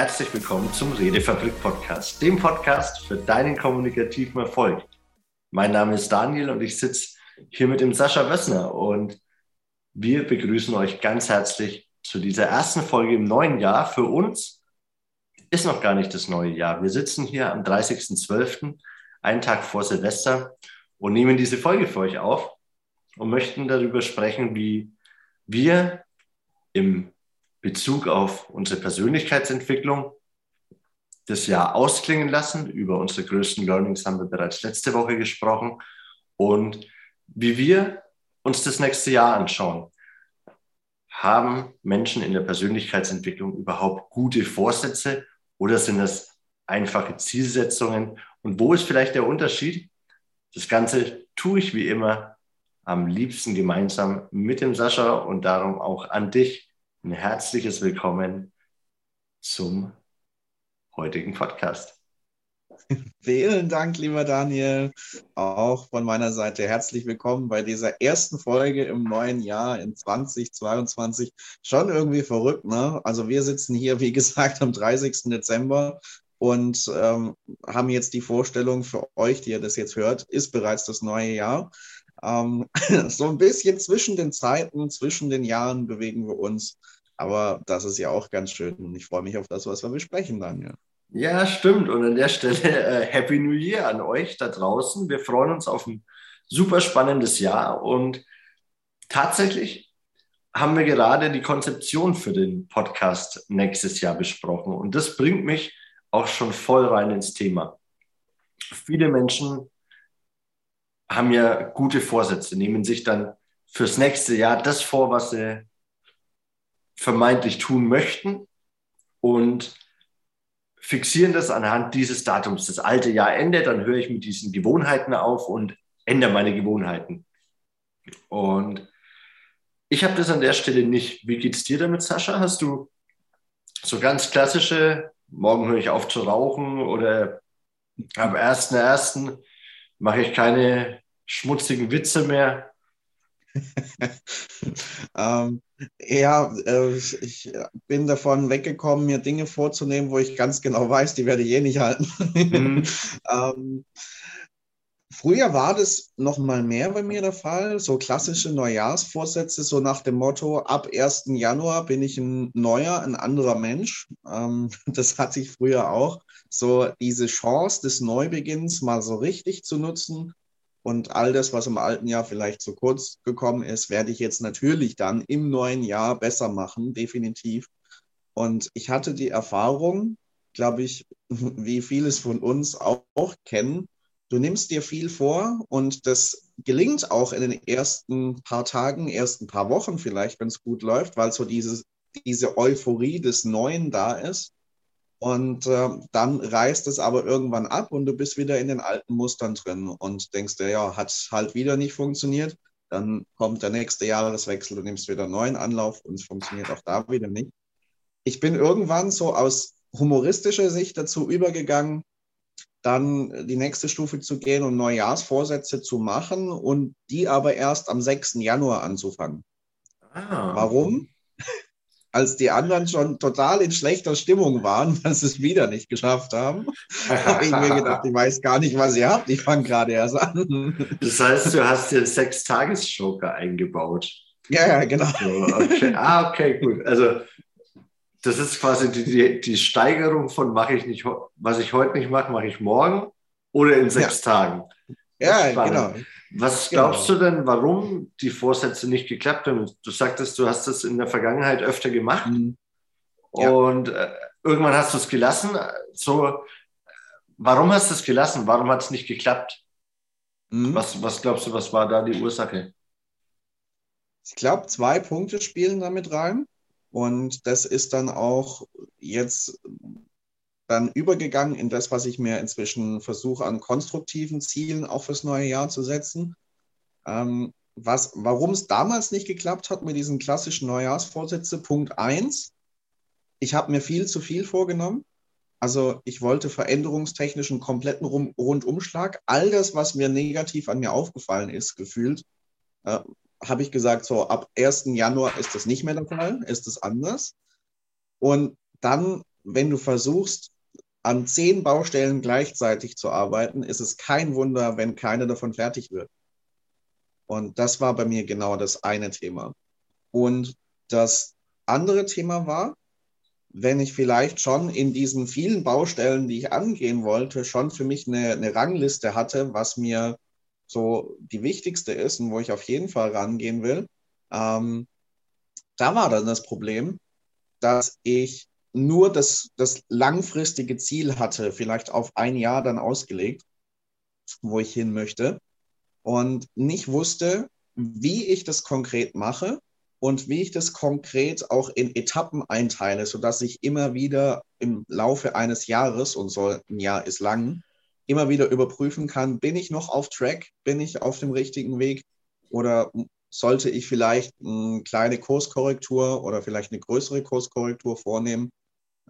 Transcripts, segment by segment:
Herzlich willkommen zum Redefabrik Podcast, dem Podcast für deinen kommunikativen Erfolg. Mein Name ist Daniel und ich sitze hier mit dem Sascha Wössner und wir begrüßen euch ganz herzlich zu dieser ersten Folge im neuen Jahr. Für uns ist noch gar nicht das neue Jahr. Wir sitzen hier am 30.12., einen Tag vor Silvester und nehmen diese Folge für euch auf und möchten darüber sprechen, wie wir im Bezug auf unsere Persönlichkeitsentwicklung das Jahr ausklingen lassen. Über unsere größten Learnings haben wir bereits letzte Woche gesprochen und wie wir uns das nächste Jahr anschauen. Haben Menschen in der Persönlichkeitsentwicklung überhaupt gute Vorsätze oder sind das einfache Zielsetzungen? Und wo ist vielleicht der Unterschied? Das Ganze tue ich wie immer am liebsten gemeinsam mit dem Sascha und darum auch an dich ein herzliches Willkommen zum heutigen Podcast. Vielen Dank, lieber Daniel. Auch von meiner Seite herzlich willkommen bei dieser ersten Folge im neuen Jahr in 2022. Schon irgendwie verrückt, ne? Also wir sitzen hier, wie gesagt, am 30. Dezember und ähm, haben jetzt die Vorstellung für euch, die ihr das jetzt hört, ist bereits das neue Jahr. Ähm, so ein bisschen zwischen den Zeiten, zwischen den Jahren bewegen wir uns. Aber das ist ja auch ganz schön und ich freue mich auf das, was wir besprechen, Daniel. Ja, stimmt. Und an der Stelle äh, Happy New Year an euch da draußen. Wir freuen uns auf ein super spannendes Jahr und tatsächlich haben wir gerade die Konzeption für den Podcast nächstes Jahr besprochen. Und das bringt mich auch schon voll rein ins Thema. Viele Menschen haben ja gute Vorsätze, nehmen sich dann fürs nächste Jahr das vor, was sie vermeintlich tun möchten und fixieren das anhand dieses Datums. Das alte Jahr endet, dann höre ich mit diesen Gewohnheiten auf und ändere meine Gewohnheiten. Und ich habe das an der Stelle nicht. Wie geht es dir damit, Sascha? Hast du so ganz klassische, morgen höre ich auf zu rauchen oder am 1.1 mache ich keine schmutzigen Witze mehr? ähm, ja, äh, ich bin davon weggekommen, mir Dinge vorzunehmen, wo ich ganz genau weiß, die werde ich eh nicht halten. Mhm. ähm, früher war das noch mal mehr bei mir der Fall, so klassische Neujahrsvorsätze, so nach dem Motto, ab 1. Januar bin ich ein neuer, ein anderer Mensch. Ähm, das hatte ich früher auch. So diese Chance des Neubeginns mal so richtig zu nutzen und all das, was im alten Jahr vielleicht zu kurz gekommen ist, werde ich jetzt natürlich dann im neuen Jahr besser machen, definitiv. Und ich hatte die Erfahrung, glaube ich, wie vieles von uns auch, auch kennen, du nimmst dir viel vor und das gelingt auch in den ersten paar Tagen, ersten paar Wochen vielleicht, wenn es gut läuft, weil so dieses, diese Euphorie des Neuen da ist. Und äh, dann reißt es aber irgendwann ab und du bist wieder in den alten Mustern drin und denkst dir, ja, hat halt wieder nicht funktioniert. Dann kommt der nächste Jahreswechsel, du nimmst wieder einen neuen Anlauf und es funktioniert auch da wieder nicht. Ich bin irgendwann so aus humoristischer Sicht dazu übergegangen, dann die nächste Stufe zu gehen und Neujahrsvorsätze zu machen und die aber erst am 6. Januar anzufangen. Ah. Warum? Als die anderen schon total in schlechter Stimmung waren, weil sie es wieder nicht geschafft haben, habe ich mir gedacht, ich weiß gar nicht, was ihr habt. Ich fange gerade erst an. Das heißt, du hast dir sechs Tages-Joker eingebaut. Ja, ja, genau. Okay. Ah, okay, gut. Also das ist quasi die, die, die Steigerung von mache ich nicht, was ich heute nicht mache, mache ich morgen oder in sechs ja. Tagen. Ja, genau. Was genau. glaubst genau. du denn, warum die Vorsätze nicht geklappt haben? Du sagtest, du hast das in der Vergangenheit öfter gemacht mhm. ja. und äh, irgendwann hast du es gelassen. So, warum hast du es gelassen? Warum hat es nicht geklappt? Mhm. Was, was glaubst du, was war da die Ursache? Ich glaube, zwei Punkte spielen damit rein. Und das ist dann auch jetzt dann übergegangen in das, was ich mir inzwischen versuche, an konstruktiven Zielen auch fürs neue Jahr zu setzen. Ähm, warum es damals nicht geklappt hat mit diesen klassischen Neujahrsvorsätzen, Punkt 1, ich habe mir viel zu viel vorgenommen. Also ich wollte veränderungstechnisch einen kompletten Rundumschlag. All das, was mir negativ an mir aufgefallen ist, gefühlt, äh, habe ich gesagt, so ab 1. Januar ist das nicht mehr der Fall, ist es anders. Und dann wenn du versuchst, an zehn Baustellen gleichzeitig zu arbeiten, ist es kein Wunder, wenn keine davon fertig wird. Und das war bei mir genau das eine Thema. Und das andere Thema war, wenn ich vielleicht schon in diesen vielen Baustellen, die ich angehen wollte, schon für mich eine, eine Rangliste hatte, was mir so die wichtigste ist und wo ich auf jeden Fall rangehen will, ähm, da war dann das Problem, dass ich nur das, das langfristige Ziel hatte, vielleicht auf ein Jahr dann ausgelegt, wo ich hin möchte und nicht wusste, wie ich das konkret mache und wie ich das konkret auch in Etappen einteile, sodass ich immer wieder im Laufe eines Jahres, und so ein Jahr ist lang, immer wieder überprüfen kann, bin ich noch auf Track, bin ich auf dem richtigen Weg oder sollte ich vielleicht eine kleine Kurskorrektur oder vielleicht eine größere Kurskorrektur vornehmen.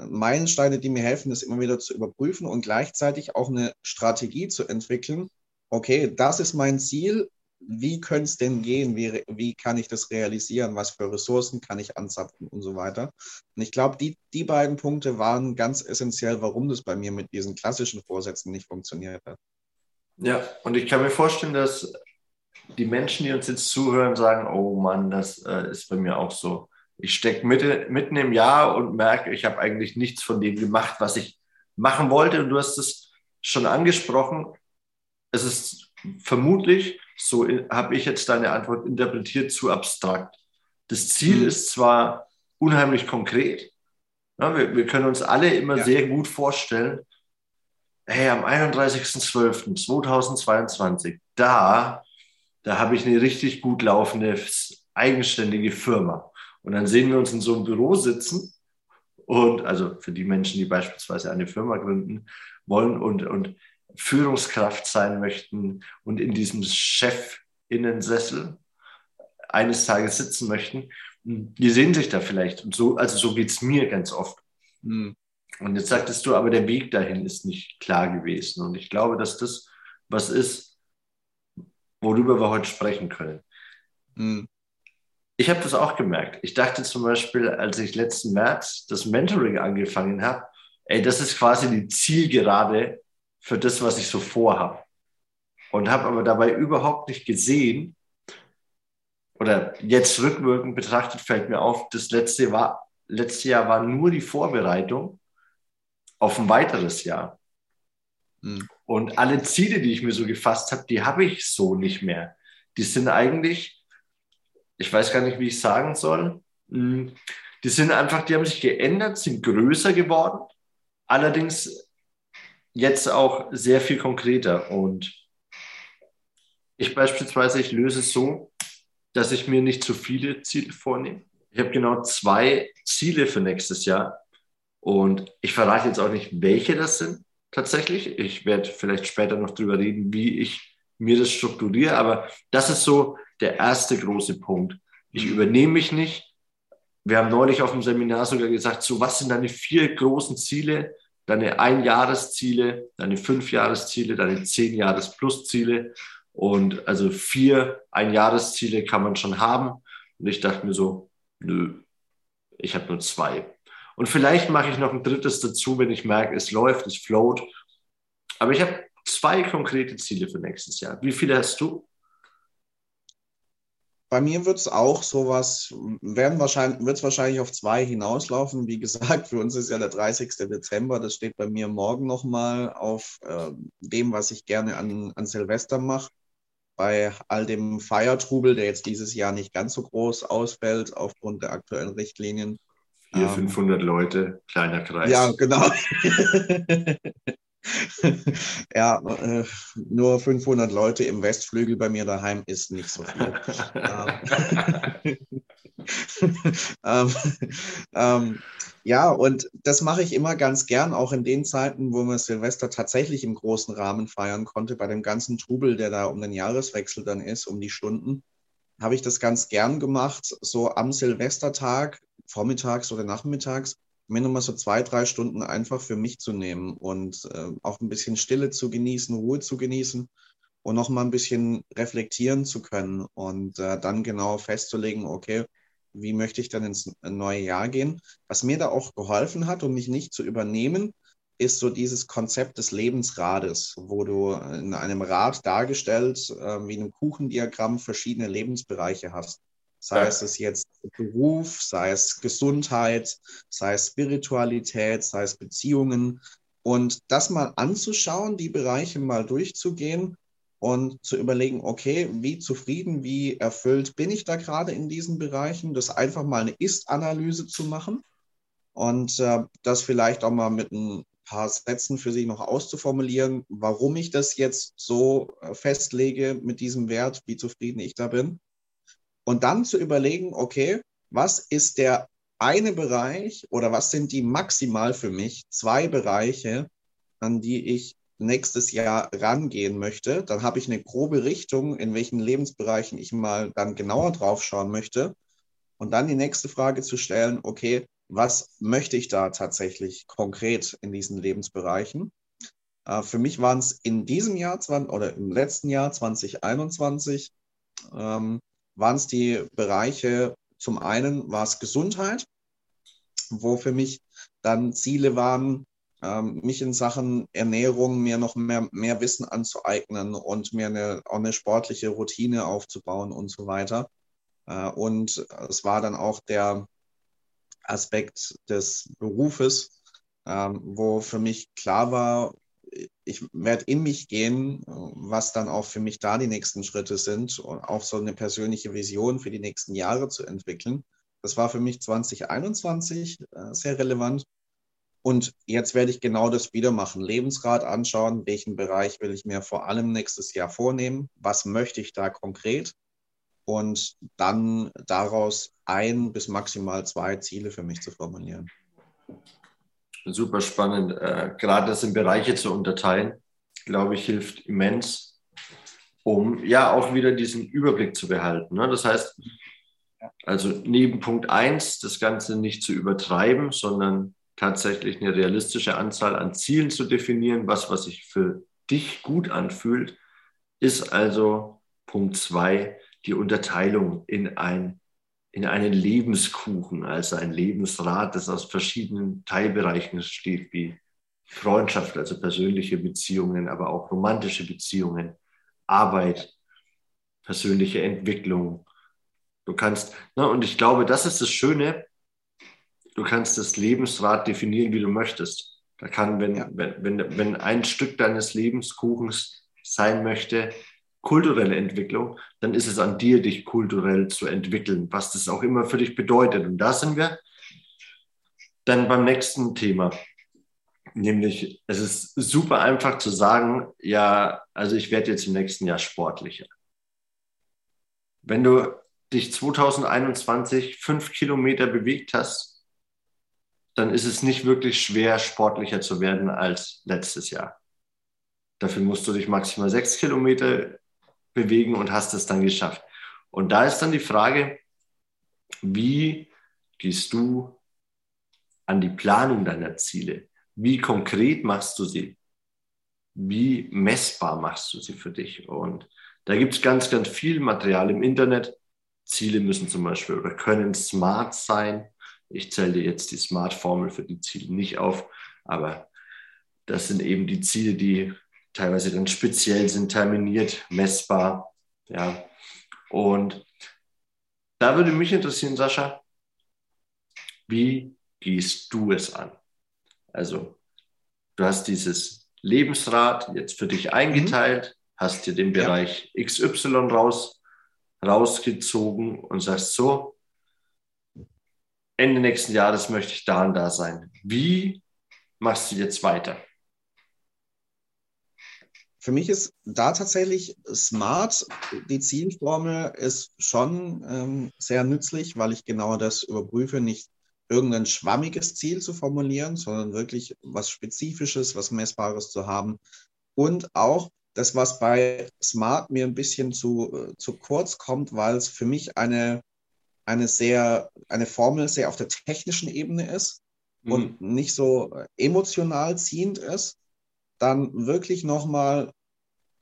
Meilensteine, die mir helfen, das immer wieder zu überprüfen und gleichzeitig auch eine Strategie zu entwickeln. Okay, das ist mein Ziel. Wie könnte es denn gehen? Wie, wie kann ich das realisieren? Was für Ressourcen kann ich anzapfen und so weiter? Und ich glaube, die, die beiden Punkte waren ganz essentiell, warum das bei mir mit diesen klassischen Vorsätzen nicht funktioniert hat. Ja, und ich kann mir vorstellen, dass die Menschen, die uns jetzt zuhören, sagen, oh Mann, das äh, ist bei mir auch so. Ich stecke mitten im Jahr und merke, ich habe eigentlich nichts von dem gemacht, was ich machen wollte. Und du hast es schon angesprochen. Es ist vermutlich, so habe ich jetzt deine Antwort interpretiert, zu abstrakt. Das Ziel mhm. ist zwar unheimlich konkret. Ja, wir, wir, können uns alle immer ja. sehr gut vorstellen, hey, am 31.12.2022, da da habe ich eine richtig gut laufende, eigenständige Firma. Und dann sehen wir uns in so einem Büro sitzen und also für die Menschen, die beispielsweise eine Firma gründen wollen und, und Führungskraft sein möchten und in diesem Chefinnensessel eines Tages sitzen möchten, die sehen sich da vielleicht. Und so, also so geht es mir ganz oft. Hm. Und jetzt sagtest du, aber der Weg dahin ist nicht klar gewesen. Und ich glaube, dass das was ist, worüber wir heute sprechen können. Mhm. Ich habe das auch gemerkt. Ich dachte zum Beispiel, als ich letzten März das Mentoring angefangen habe, ey, das ist quasi die Zielgerade für das, was ich so vorhabe. Und habe aber dabei überhaupt nicht gesehen, oder jetzt rückwirkend betrachtet fällt mir auf, das letzte, war, letzte Jahr war nur die Vorbereitung auf ein weiteres Jahr. Mhm. Und alle Ziele, die ich mir so gefasst habe, die habe ich so nicht mehr. Die sind eigentlich, ich weiß gar nicht, wie ich sagen soll, hm, die sind einfach, die haben sich geändert, sind größer geworden, allerdings jetzt auch sehr viel konkreter. Und ich beispielsweise, ich löse es so, dass ich mir nicht zu viele Ziele vornehme. Ich habe genau zwei Ziele für nächstes Jahr. Und ich verrate jetzt auch nicht, welche das sind tatsächlich. Ich werde vielleicht später noch drüber reden, wie ich mir das strukturiere, aber das ist so der erste große Punkt. Ich übernehme mich nicht. Wir haben neulich auf dem Seminar sogar gesagt, so was sind deine vier großen Ziele, deine Einjahresziele, deine Fünfjahresziele, deine Zehn-Jahres-Plus-Ziele und also vier Einjahresziele kann man schon haben. Und ich dachte mir so, nö, ich habe nur zwei. Und vielleicht mache ich noch ein drittes dazu, wenn ich merke, es läuft, es float. Aber ich habe zwei konkrete Ziele für nächstes Jahr. Wie viele hast du? Bei mir wird es auch sowas, werden wahrscheinlich, wird es wahrscheinlich auf zwei hinauslaufen. Wie gesagt, für uns ist ja der 30. Dezember. Das steht bei mir morgen nochmal auf äh, dem, was ich gerne an, an Silvester mache. Bei all dem Feiertrubel, der jetzt dieses Jahr nicht ganz so groß ausfällt aufgrund der aktuellen Richtlinien, 400, 500 ähm, Leute, kleiner Kreis. Ja, genau. ja, äh, nur 500 Leute im Westflügel bei mir daheim ist nicht so viel. ähm, ähm, ja, und das mache ich immer ganz gern, auch in den Zeiten, wo man Silvester tatsächlich im großen Rahmen feiern konnte, bei dem ganzen Trubel, der da um den Jahreswechsel dann ist, um die Stunden, habe ich das ganz gern gemacht, so am Silvestertag vormittags oder nachmittags, mir nochmal so zwei, drei Stunden einfach für mich zu nehmen und äh, auch ein bisschen Stille zu genießen, Ruhe zu genießen und nochmal ein bisschen reflektieren zu können und äh, dann genau festzulegen, okay, wie möchte ich dann ins neue Jahr gehen. Was mir da auch geholfen hat, um mich nicht zu übernehmen, ist so dieses Konzept des Lebensrades, wo du in einem Rad dargestellt, äh, wie in einem Kuchendiagramm, verschiedene Lebensbereiche hast. Sei ja. es jetzt Beruf, sei es Gesundheit, sei es Spiritualität, sei es Beziehungen. Und das mal anzuschauen, die Bereiche mal durchzugehen und zu überlegen, okay, wie zufrieden, wie erfüllt bin ich da gerade in diesen Bereichen, das einfach mal eine Ist-Analyse zu machen und äh, das vielleicht auch mal mit ein paar Sätzen für sich noch auszuformulieren, warum ich das jetzt so äh, festlege mit diesem Wert, wie zufrieden ich da bin. Und dann zu überlegen, okay, was ist der eine Bereich oder was sind die maximal für mich zwei Bereiche, an die ich nächstes Jahr rangehen möchte, dann habe ich eine grobe Richtung, in welchen Lebensbereichen ich mal dann genauer drauf schauen möchte. Und dann die nächste Frage zu stellen, okay, was möchte ich da tatsächlich konkret in diesen Lebensbereichen? Äh, für mich waren es in diesem Jahr oder im letzten Jahr 2021 ähm, waren es die Bereiche, zum einen war es Gesundheit, wo für mich dann Ziele waren, ähm, mich in Sachen Ernährung mir noch mehr, mehr Wissen anzueignen und mir eine, auch eine sportliche Routine aufzubauen und so weiter. Äh, und es war dann auch der Aspekt des Berufes, ähm, wo für mich klar war, ich werde in mich gehen, was dann auch für mich da die nächsten Schritte sind und auch so eine persönliche Vision für die nächsten Jahre zu entwickeln. Das war für mich 2021 äh, sehr relevant. Und jetzt werde ich genau das wieder machen. Lebensrat anschauen, welchen Bereich will ich mir vor allem nächstes Jahr vornehmen, was möchte ich da konkret und dann daraus ein bis maximal zwei Ziele für mich zu formulieren. Super spannend. Äh, gerade das in Bereiche zu unterteilen, glaube ich, hilft immens, um ja auch wieder diesen Überblick zu behalten. Ne? Das heißt, also neben Punkt 1 das Ganze nicht zu übertreiben, sondern tatsächlich eine realistische Anzahl an Zielen zu definieren, was, was sich für dich gut anfühlt, ist also Punkt zwei die Unterteilung in, ein, in einen Lebenskuchen, also ein Lebensrad, das aus verschiedenen Teilbereichen besteht, wie Freundschaft, also persönliche Beziehungen, aber auch romantische Beziehungen, Arbeit, persönliche Entwicklung. Du kannst, ne, und ich glaube, das ist das Schöne, du kannst das Lebensrad definieren, wie du möchtest. Da kann, wenn, ja. wenn, wenn, wenn ein Stück deines Lebenskuchens sein möchte, kulturelle Entwicklung, dann ist es an dir, dich kulturell zu entwickeln, was das auch immer für dich bedeutet. Und da sind wir dann beim nächsten Thema. Nämlich, es ist super einfach zu sagen, ja, also ich werde jetzt im nächsten Jahr sportlicher. Wenn du dich 2021 fünf Kilometer bewegt hast, dann ist es nicht wirklich schwer, sportlicher zu werden als letztes Jahr. Dafür musst du dich maximal sechs Kilometer bewegen und hast es dann geschafft. Und da ist dann die Frage, wie gehst du an die Planung deiner Ziele? Wie konkret machst du sie? Wie messbar machst du sie für dich? Und da gibt es ganz, ganz viel Material im Internet. Ziele müssen zum Beispiel oder können smart sein. Ich zähle dir jetzt die Smart-Formel für die Ziele nicht auf, aber das sind eben die Ziele, die teilweise dann speziell sind, terminiert, messbar. Ja. Und da würde mich interessieren, Sascha, wie gehst du es an? Also, du hast dieses Lebensrad jetzt für dich eingeteilt, mhm. hast dir den Bereich ja. XY raus, rausgezogen und sagst so, Ende nächsten Jahres möchte ich da und da sein. Wie machst du jetzt weiter? Für mich ist da tatsächlich smart, die Zielformel ist schon ähm, sehr nützlich, weil ich genau das überprüfe, nicht irgendein schwammiges Ziel zu formulieren, sondern wirklich was Spezifisches, was Messbares zu haben. Und auch das, was bei Smart mir ein bisschen zu, äh, zu kurz kommt, weil es für mich eine eine sehr, eine Formel sehr auf der technischen Ebene ist mhm. und nicht so emotional ziehend ist, dann wirklich nochmal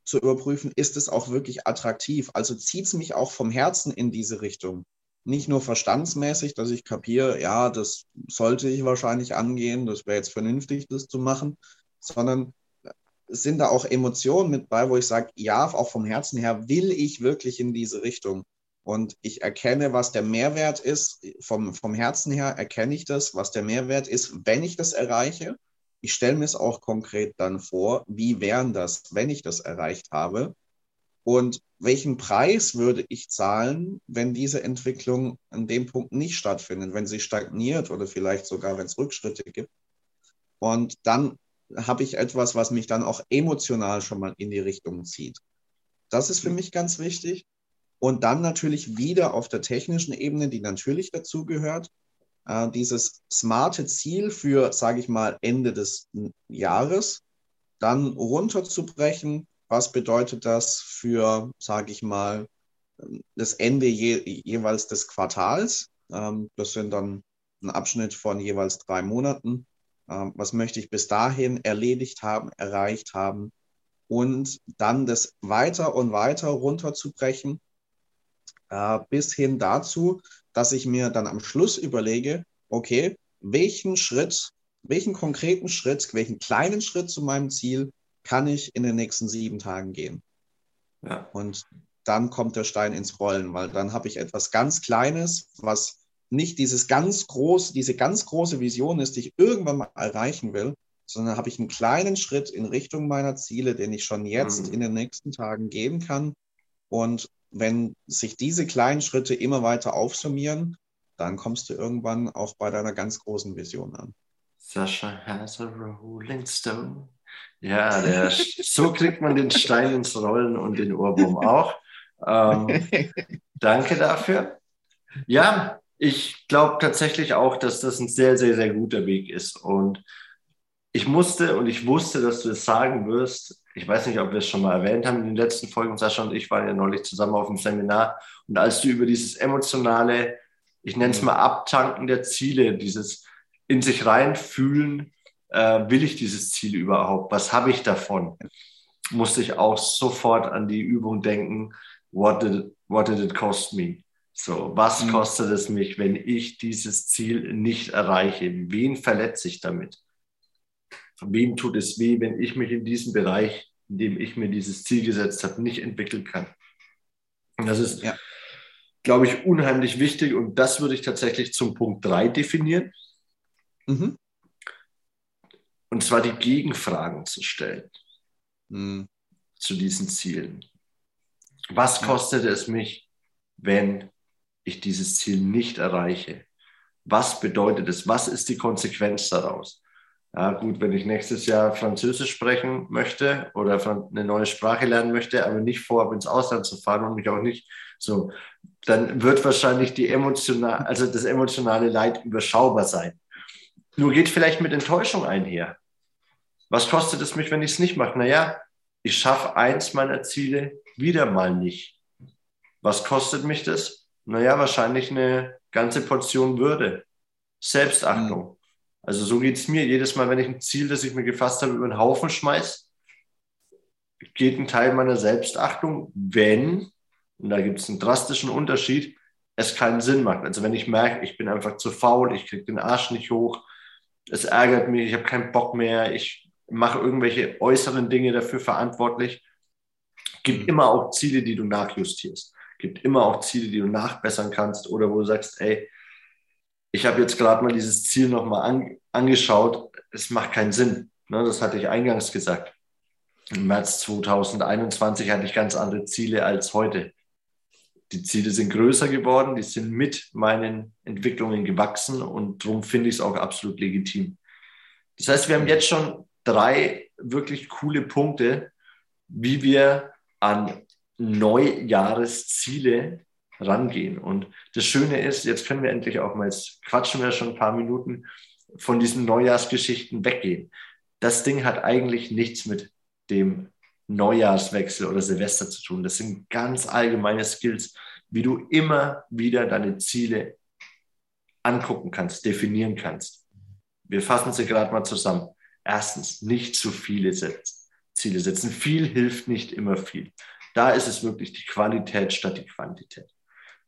zu überprüfen, ist es auch wirklich attraktiv? Also zieht es mich auch vom Herzen in diese Richtung? nicht nur verstandsmäßig, dass ich kapiere, ja, das sollte ich wahrscheinlich angehen, das wäre jetzt vernünftig, das zu machen, sondern sind da auch Emotionen mit bei, wo ich sage, ja, auch vom Herzen her will ich wirklich in diese Richtung. Und ich erkenne, was der Mehrwert ist. Vom, vom Herzen her erkenne ich das, was der Mehrwert ist, wenn ich das erreiche. Ich stelle mir es auch konkret dann vor, wie wären das, wenn ich das erreicht habe. Und welchen Preis würde ich zahlen, wenn diese Entwicklung an dem Punkt nicht stattfindet, wenn sie stagniert oder vielleicht sogar, wenn es Rückschritte gibt. Und dann habe ich etwas, was mich dann auch emotional schon mal in die Richtung zieht. Das ist für mich ganz wichtig. Und dann natürlich wieder auf der technischen Ebene, die natürlich dazugehört, äh, dieses smarte Ziel für, sage ich mal, Ende des Jahres dann runterzubrechen. Was bedeutet das für, sage ich mal, das Ende je, jeweils des Quartals? Ähm, das sind dann ein Abschnitt von jeweils drei Monaten. Ähm, was möchte ich bis dahin erledigt haben, erreicht haben? Und dann das weiter und weiter runterzubrechen, äh, bis hin dazu, dass ich mir dann am Schluss überlege, okay, welchen Schritt, welchen konkreten Schritt, welchen kleinen Schritt zu meinem Ziel kann ich in den nächsten sieben Tagen gehen? Ja. Und dann kommt der Stein ins Rollen, weil dann habe ich etwas ganz Kleines, was nicht dieses ganz große, diese ganz große Vision ist, die ich irgendwann mal erreichen will, sondern habe ich einen kleinen Schritt in Richtung meiner Ziele, den ich schon jetzt mhm. in den nächsten Tagen gehen kann. Und wenn sich diese kleinen Schritte immer weiter aufsummieren, dann kommst du irgendwann auch bei deiner ganz großen Vision an. Sascha has a rolling stone. Ja, der, so kriegt man den Stein ins Rollen und den Ohrwurm auch. Ähm, danke dafür. Ja, ich glaube tatsächlich auch, dass das ein sehr, sehr, sehr guter Weg ist. Und ich musste und ich wusste, dass du es sagen wirst. Ich weiß nicht, ob wir es schon mal erwähnt haben in den letzten Folgen. Sascha und ich waren ja neulich zusammen auf dem Seminar. Und als du über dieses emotionale, ich nenne es mal Abtanken der Ziele, dieses in sich reinfühlen, äh, will ich dieses Ziel überhaupt? Was habe ich davon? Musste ich auch sofort an die Übung denken. What did, what did it cost me? So, was mhm. kostet es mich, wenn ich dieses Ziel nicht erreiche? Wen verletze ich damit? Wem tut es weh, wenn ich mich in diesem Bereich, in dem ich mir dieses Ziel gesetzt habe, nicht entwickeln kann? Und das ist, ja. glaube ich, unheimlich wichtig und das würde ich tatsächlich zum Punkt 3 definieren. Mhm. Und zwar die Gegenfragen zu stellen mhm. zu diesen Zielen. Was kostet es mich, wenn ich dieses Ziel nicht erreiche? Was bedeutet es? Was ist die Konsequenz daraus? Ja, gut, wenn ich nächstes Jahr Französisch sprechen möchte oder eine neue Sprache lernen möchte, aber nicht vorhabe, ins Ausland zu fahren und mich auch nicht so, dann wird wahrscheinlich die emotional, also das emotionale Leid überschaubar sein. Nur geht vielleicht mit Enttäuschung einher. Was kostet es mich, wenn ich es nicht mache? Naja, ich schaffe eins meiner Ziele wieder mal nicht. Was kostet mich das? Naja, wahrscheinlich eine ganze Portion Würde, Selbstachtung. Mhm. Also so geht es mir. Jedes Mal, wenn ich ein Ziel, das ich mir gefasst habe, über den Haufen schmeiße, geht ein Teil meiner Selbstachtung, wenn, und da gibt es einen drastischen Unterschied, es keinen Sinn macht. Also wenn ich merke, ich bin einfach zu faul, ich kriege den Arsch nicht hoch, es ärgert mich, ich habe keinen Bock mehr, ich mache irgendwelche äußeren Dinge dafür verantwortlich. Gibt mhm. immer auch Ziele, die du nachjustierst gibt immer auch Ziele, die du nachbessern kannst oder wo du sagst, ey, ich habe jetzt gerade mal dieses Ziel nochmal an, angeschaut, es macht keinen Sinn. Ne, das hatte ich eingangs gesagt. Im März 2021 hatte ich ganz andere Ziele als heute. Die Ziele sind größer geworden, die sind mit meinen Entwicklungen gewachsen und darum finde ich es auch absolut legitim. Das heißt, wir haben jetzt schon drei wirklich coole Punkte, wie wir an Neujahresziele rangehen. Und das Schöne ist, jetzt können wir endlich auch mal, jetzt quatschen wir schon ein paar Minuten, von diesen Neujahrsgeschichten weggehen. Das Ding hat eigentlich nichts mit dem Neujahrswechsel oder Silvester zu tun. Das sind ganz allgemeine Skills, wie du immer wieder deine Ziele angucken kannst, definieren kannst. Wir fassen sie gerade mal zusammen. Erstens, nicht zu viele Ziele setzen. Viel hilft nicht immer viel. Da ist es wirklich die Qualität statt die Quantität.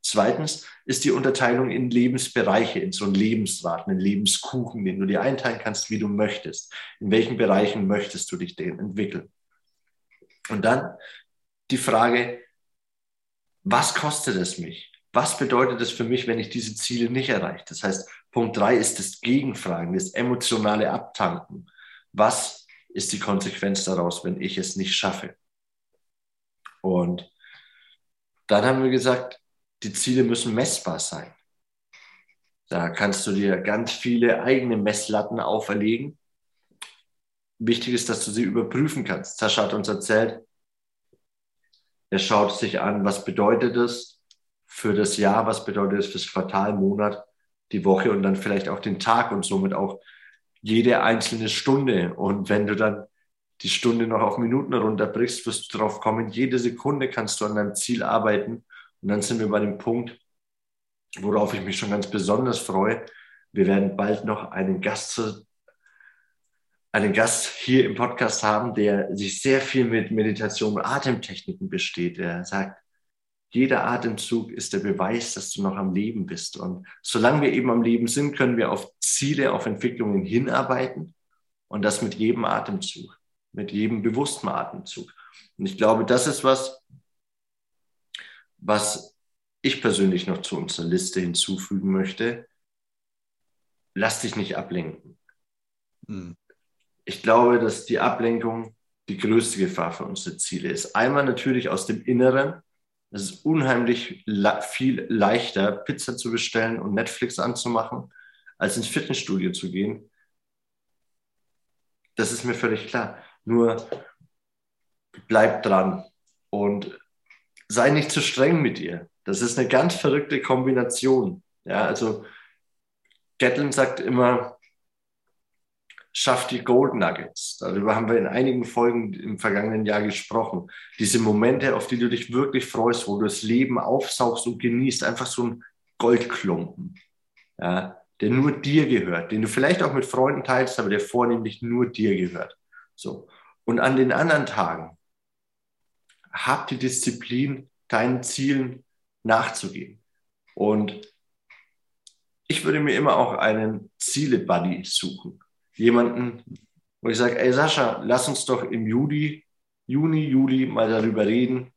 Zweitens ist die Unterteilung in Lebensbereiche, in so einen Lebensrat, einen Lebenskuchen, den du dir einteilen kannst, wie du möchtest. In welchen Bereichen möchtest du dich denn entwickeln? Und dann die Frage, was kostet es mich? Was bedeutet es für mich, wenn ich diese Ziele nicht erreiche? Das heißt, Punkt drei ist das Gegenfragen, das emotionale Abtanken. Was ist die Konsequenz daraus, wenn ich es nicht schaffe? Und dann haben wir gesagt, die Ziele müssen messbar sein. Da kannst du dir ganz viele eigene Messlatten auferlegen. Wichtig ist, dass du sie überprüfen kannst. Sascha hat uns erzählt, er schaut sich an, was bedeutet es für das Jahr, was bedeutet es fürs Quartal, Monat, die Woche und dann vielleicht auch den Tag und somit auch jede einzelne Stunde. Und wenn du dann die Stunde noch auf Minuten runterbrichst, wirst du darauf kommen, jede Sekunde kannst du an deinem Ziel arbeiten. Und dann sind wir bei dem Punkt, worauf ich mich schon ganz besonders freue. Wir werden bald noch einen Gast, einen Gast hier im Podcast haben, der sich sehr viel mit Meditation und Atemtechniken besteht. Er sagt, jeder Atemzug ist der Beweis, dass du noch am Leben bist. Und solange wir eben am Leben sind, können wir auf Ziele, auf Entwicklungen hinarbeiten und das mit jedem Atemzug, mit jedem bewussten Atemzug. Und ich glaube, das ist was, was ich persönlich noch zu unserer Liste hinzufügen möchte. Lass dich nicht ablenken. Hm. Ich glaube, dass die Ablenkung die größte Gefahr für unsere Ziele ist. Einmal natürlich aus dem Inneren, es ist unheimlich viel leichter, Pizza zu bestellen und Netflix anzumachen, als ins Fitnessstudio zu gehen. Das ist mir völlig klar. Nur bleib dran und sei nicht zu streng mit ihr. Das ist eine ganz verrückte Kombination. Ja, also Gatlin sagt immer, schafft die Gold Nuggets. Darüber haben wir in einigen Folgen im vergangenen Jahr gesprochen. Diese Momente, auf die du dich wirklich freust, wo du das Leben aufsaugst und genießt, einfach so ein Goldklumpen, ja, der nur dir gehört, den du vielleicht auch mit Freunden teilst, aber der vornehmlich nur dir gehört. So. Und an den anderen Tagen hab die Disziplin, deinen Zielen nachzugehen. Und ich würde mir immer auch einen Ziele-Buddy suchen jemanden, wo ich sage, ey Sascha, lass uns doch im Juli, Juni, Juli mal darüber reden.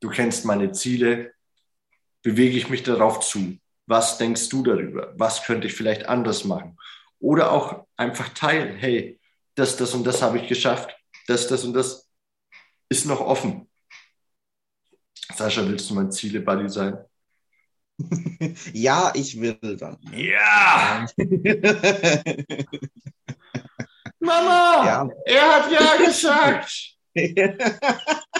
Du kennst meine Ziele. Bewege ich mich darauf zu? Was denkst du darüber? Was könnte ich vielleicht anders machen? Oder auch einfach teilen, hey, das, das und das habe ich geschafft. Das, das und das ist noch offen. Sascha, willst du mein Ziele-Buddy sein? ja, ich will dann. Ja! Mama, ja. er hat ja gesagt.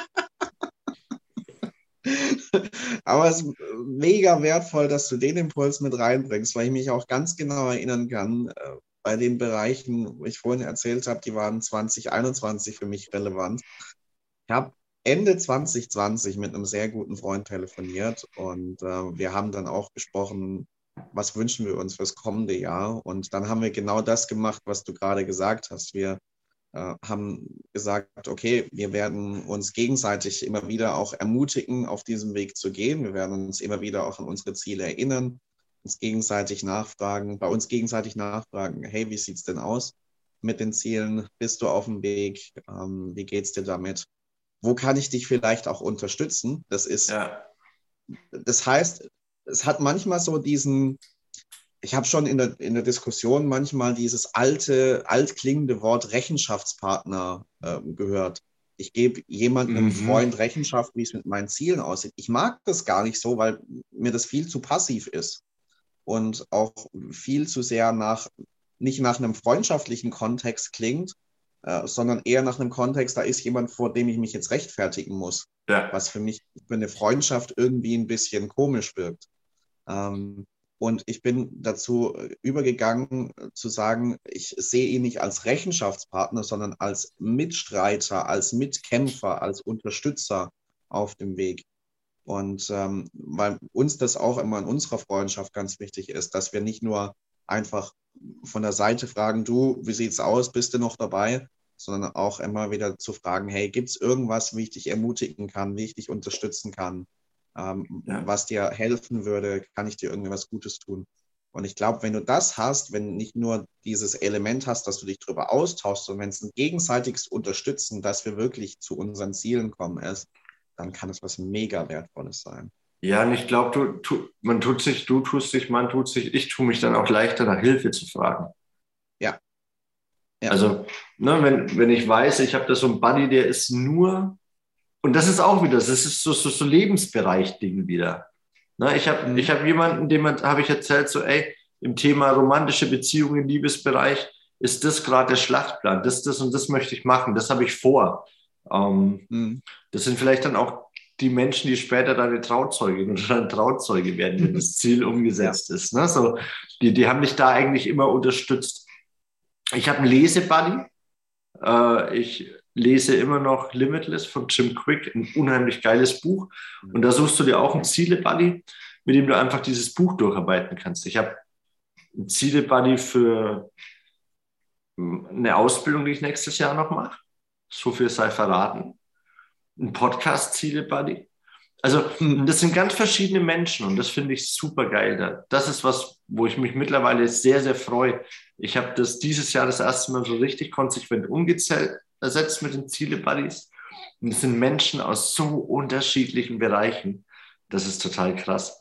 Aber es ist mega wertvoll, dass du den Impuls mit reinbringst, weil ich mich auch ganz genau erinnern kann, äh, bei den Bereichen, wo ich vorhin erzählt habe, die waren 2021 für mich relevant. Ich habe Ende 2020 mit einem sehr guten Freund telefoniert und äh, wir haben dann auch gesprochen, was wünschen wir uns fürs kommende Jahr. Und dann haben wir genau das gemacht, was du gerade gesagt hast. Wir äh, haben gesagt, okay, wir werden uns gegenseitig immer wieder auch ermutigen, auf diesem Weg zu gehen. Wir werden uns immer wieder auch an unsere Ziele erinnern, uns gegenseitig nachfragen, bei uns gegenseitig nachfragen, hey, wie sieht es denn aus mit den Zielen? Bist du auf dem Weg? Ähm, wie es dir damit? Wo kann ich dich vielleicht auch unterstützen? Das ist, ja. das heißt, es hat manchmal so diesen, ich habe schon in der, in der Diskussion manchmal dieses alte, altklingende Wort Rechenschaftspartner äh, gehört. Ich gebe jemandem, einem mhm. Freund Rechenschaft, wie es mit meinen Zielen aussieht. Ich mag das gar nicht so, weil mir das viel zu passiv ist und auch viel zu sehr nach, nicht nach einem freundschaftlichen Kontext klingt, äh, sondern eher nach einem Kontext, da ist jemand, vor dem ich mich jetzt rechtfertigen muss, ja. was für mich für eine Freundschaft irgendwie ein bisschen komisch wirkt. Ähm, und ich bin dazu übergegangen zu sagen, ich sehe ihn nicht als Rechenschaftspartner, sondern als Mitstreiter, als Mitkämpfer, als Unterstützer auf dem Weg. Und ähm, weil uns das auch immer in unserer Freundschaft ganz wichtig ist, dass wir nicht nur einfach von der Seite fragen, du, wie sieht's aus, bist du noch dabei? Sondern auch immer wieder zu fragen, hey, gibt es irgendwas, wie ich dich ermutigen kann, wie ich dich unterstützen kann? ähm, ja. was dir helfen würde, kann ich dir irgendwie was Gutes tun. Und ich glaube, wenn du das hast, wenn nicht nur dieses Element hast, dass du dich darüber austauschst, sondern wenn es ein gegenseitiges Unterstützen, dass wir wirklich zu unseren Zielen kommen ist, dann kann es was mega Wertvolles sein. Ja, und ich glaube, du, tu, man tut sich, du tust sich, man tut sich, ich tue mich dann auch leichter, nach Hilfe zu fragen. Ja. ja. Also, ne, wenn, wenn ich weiß, ich habe da so einen Buddy, der ist nur, und das ist auch wieder, das ist so, so, so Lebensbereich-Ding wieder. Ne, ich habe mhm. ich hab jemanden, dem habe ich erzählt, so, ey, im Thema romantische Beziehungen, Liebesbereich, ist das gerade der Schlachtplan, das, das und das möchte ich machen, das habe ich vor. Ähm, mhm. Das sind vielleicht dann auch die Menschen, die später deine Trauzeugin oder dein Trauzeuge werden, wenn das Ziel umgesetzt ist. Ne? So, die, die haben dich da eigentlich immer unterstützt. Ich habe einen Lesebuddy. Äh, ich lese immer noch Limitless von Jim Quick, ein unheimlich geiles Buch. Und da suchst du dir auch einen Ziele-Buddy, mit dem du einfach dieses Buch durcharbeiten kannst. Ich habe einen Ziele-Buddy für eine Ausbildung, die ich nächstes Jahr noch mache. So viel sei verraten ein Podcast-Ziele-Buddy. Also hm, das sind ganz verschiedene Menschen und das finde ich super geil. Das ist was, wo ich mich mittlerweile sehr, sehr freue. Ich habe das dieses Jahr das erste Mal so richtig konsequent umgesetzt mit den Ziele-Buddies. Und es sind Menschen aus so unterschiedlichen Bereichen. Das ist total krass.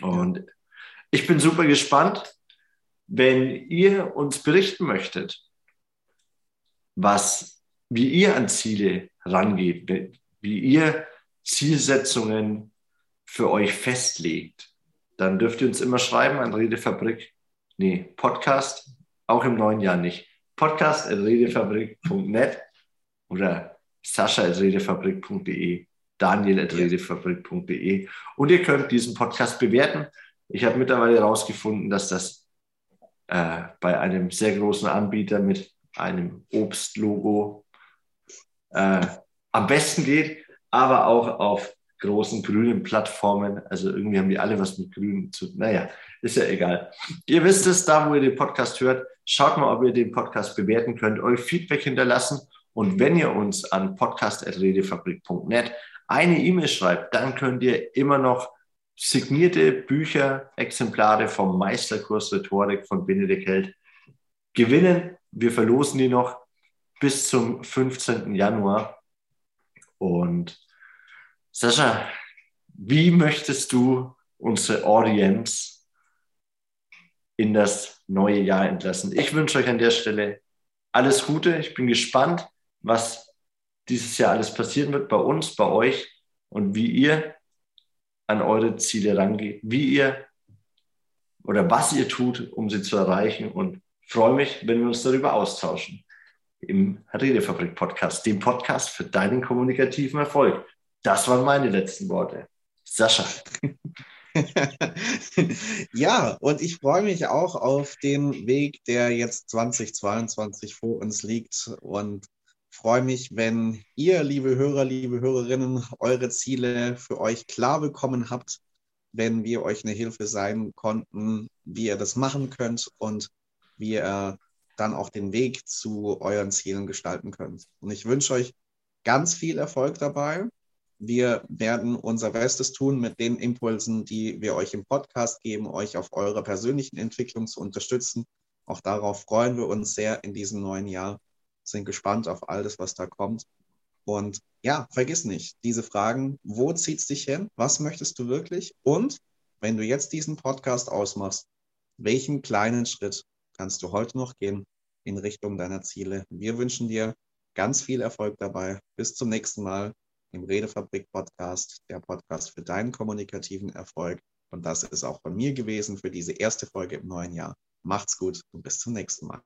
Und ich bin super gespannt, wenn ihr uns berichten möchtet, was, wie ihr an Ziele rangeht, wie ihr Zielsetzungen für euch festlegt, dann dürft ihr uns immer schreiben an Redefabrik. Nee, Podcast, auch im neuen Jahr nicht. Podcast at redefabrik.net oder sascha at redefabrik.de, daniel at redefabrik.de und ihr könnt diesen Podcast bewerten. Ich habe mittlerweile herausgefunden, dass das äh, bei einem sehr großen Anbieter mit einem Obstlogo äh, am besten geht, aber auch auf großen grünen Plattformen. Also irgendwie haben die alle was mit Grün zu. Naja, ist ja egal. Ihr wisst es, da wo ihr den Podcast hört, schaut mal, ob ihr den Podcast bewerten könnt, euer Feedback hinterlassen. Und wenn ihr uns an podcast.redefabrik.net eine E-Mail schreibt, dann könnt ihr immer noch signierte Bücher, Exemplare vom Meisterkurs Rhetorik von Benedikt Held gewinnen. Wir verlosen die noch bis zum 15. Januar. Und Sascha, wie möchtest du unsere Audience in das neue Jahr entlassen? Ich wünsche euch an der Stelle alles Gute. Ich bin gespannt, was dieses Jahr alles passieren wird bei uns, bei euch und wie ihr an eure Ziele rangeht, wie ihr oder was ihr tut, um sie zu erreichen und freue mich, wenn wir uns darüber austauschen im Redefabrik Podcast, dem Podcast für deinen kommunikativen Erfolg. Das waren meine letzten Worte. Sascha. ja, und ich freue mich auch auf den Weg, der jetzt 2022 vor uns liegt und freue mich, wenn ihr, liebe Hörer, liebe Hörerinnen, eure Ziele für euch klar bekommen habt, wenn wir euch eine Hilfe sein konnten, wie ihr das machen könnt und wie ihr dann auch den Weg zu euren Zielen gestalten könnt. Und ich wünsche euch ganz viel Erfolg dabei. Wir werden unser Bestes tun mit den Impulsen, die wir euch im Podcast geben, euch auf eurer persönlichen Entwicklung zu unterstützen. Auch darauf freuen wir uns sehr in diesem neuen Jahr, sind gespannt auf alles, was da kommt. Und ja, vergiss nicht, diese Fragen, wo zieht es dich hin? Was möchtest du wirklich? Und wenn du jetzt diesen Podcast ausmachst, welchen kleinen Schritt kannst du heute noch gehen in Richtung deiner Ziele. Wir wünschen dir ganz viel Erfolg dabei. Bis zum nächsten Mal im Redefabrik Podcast, der Podcast für deinen kommunikativen Erfolg. Und das ist auch von mir gewesen für diese erste Folge im neuen Jahr. Macht's gut und bis zum nächsten Mal.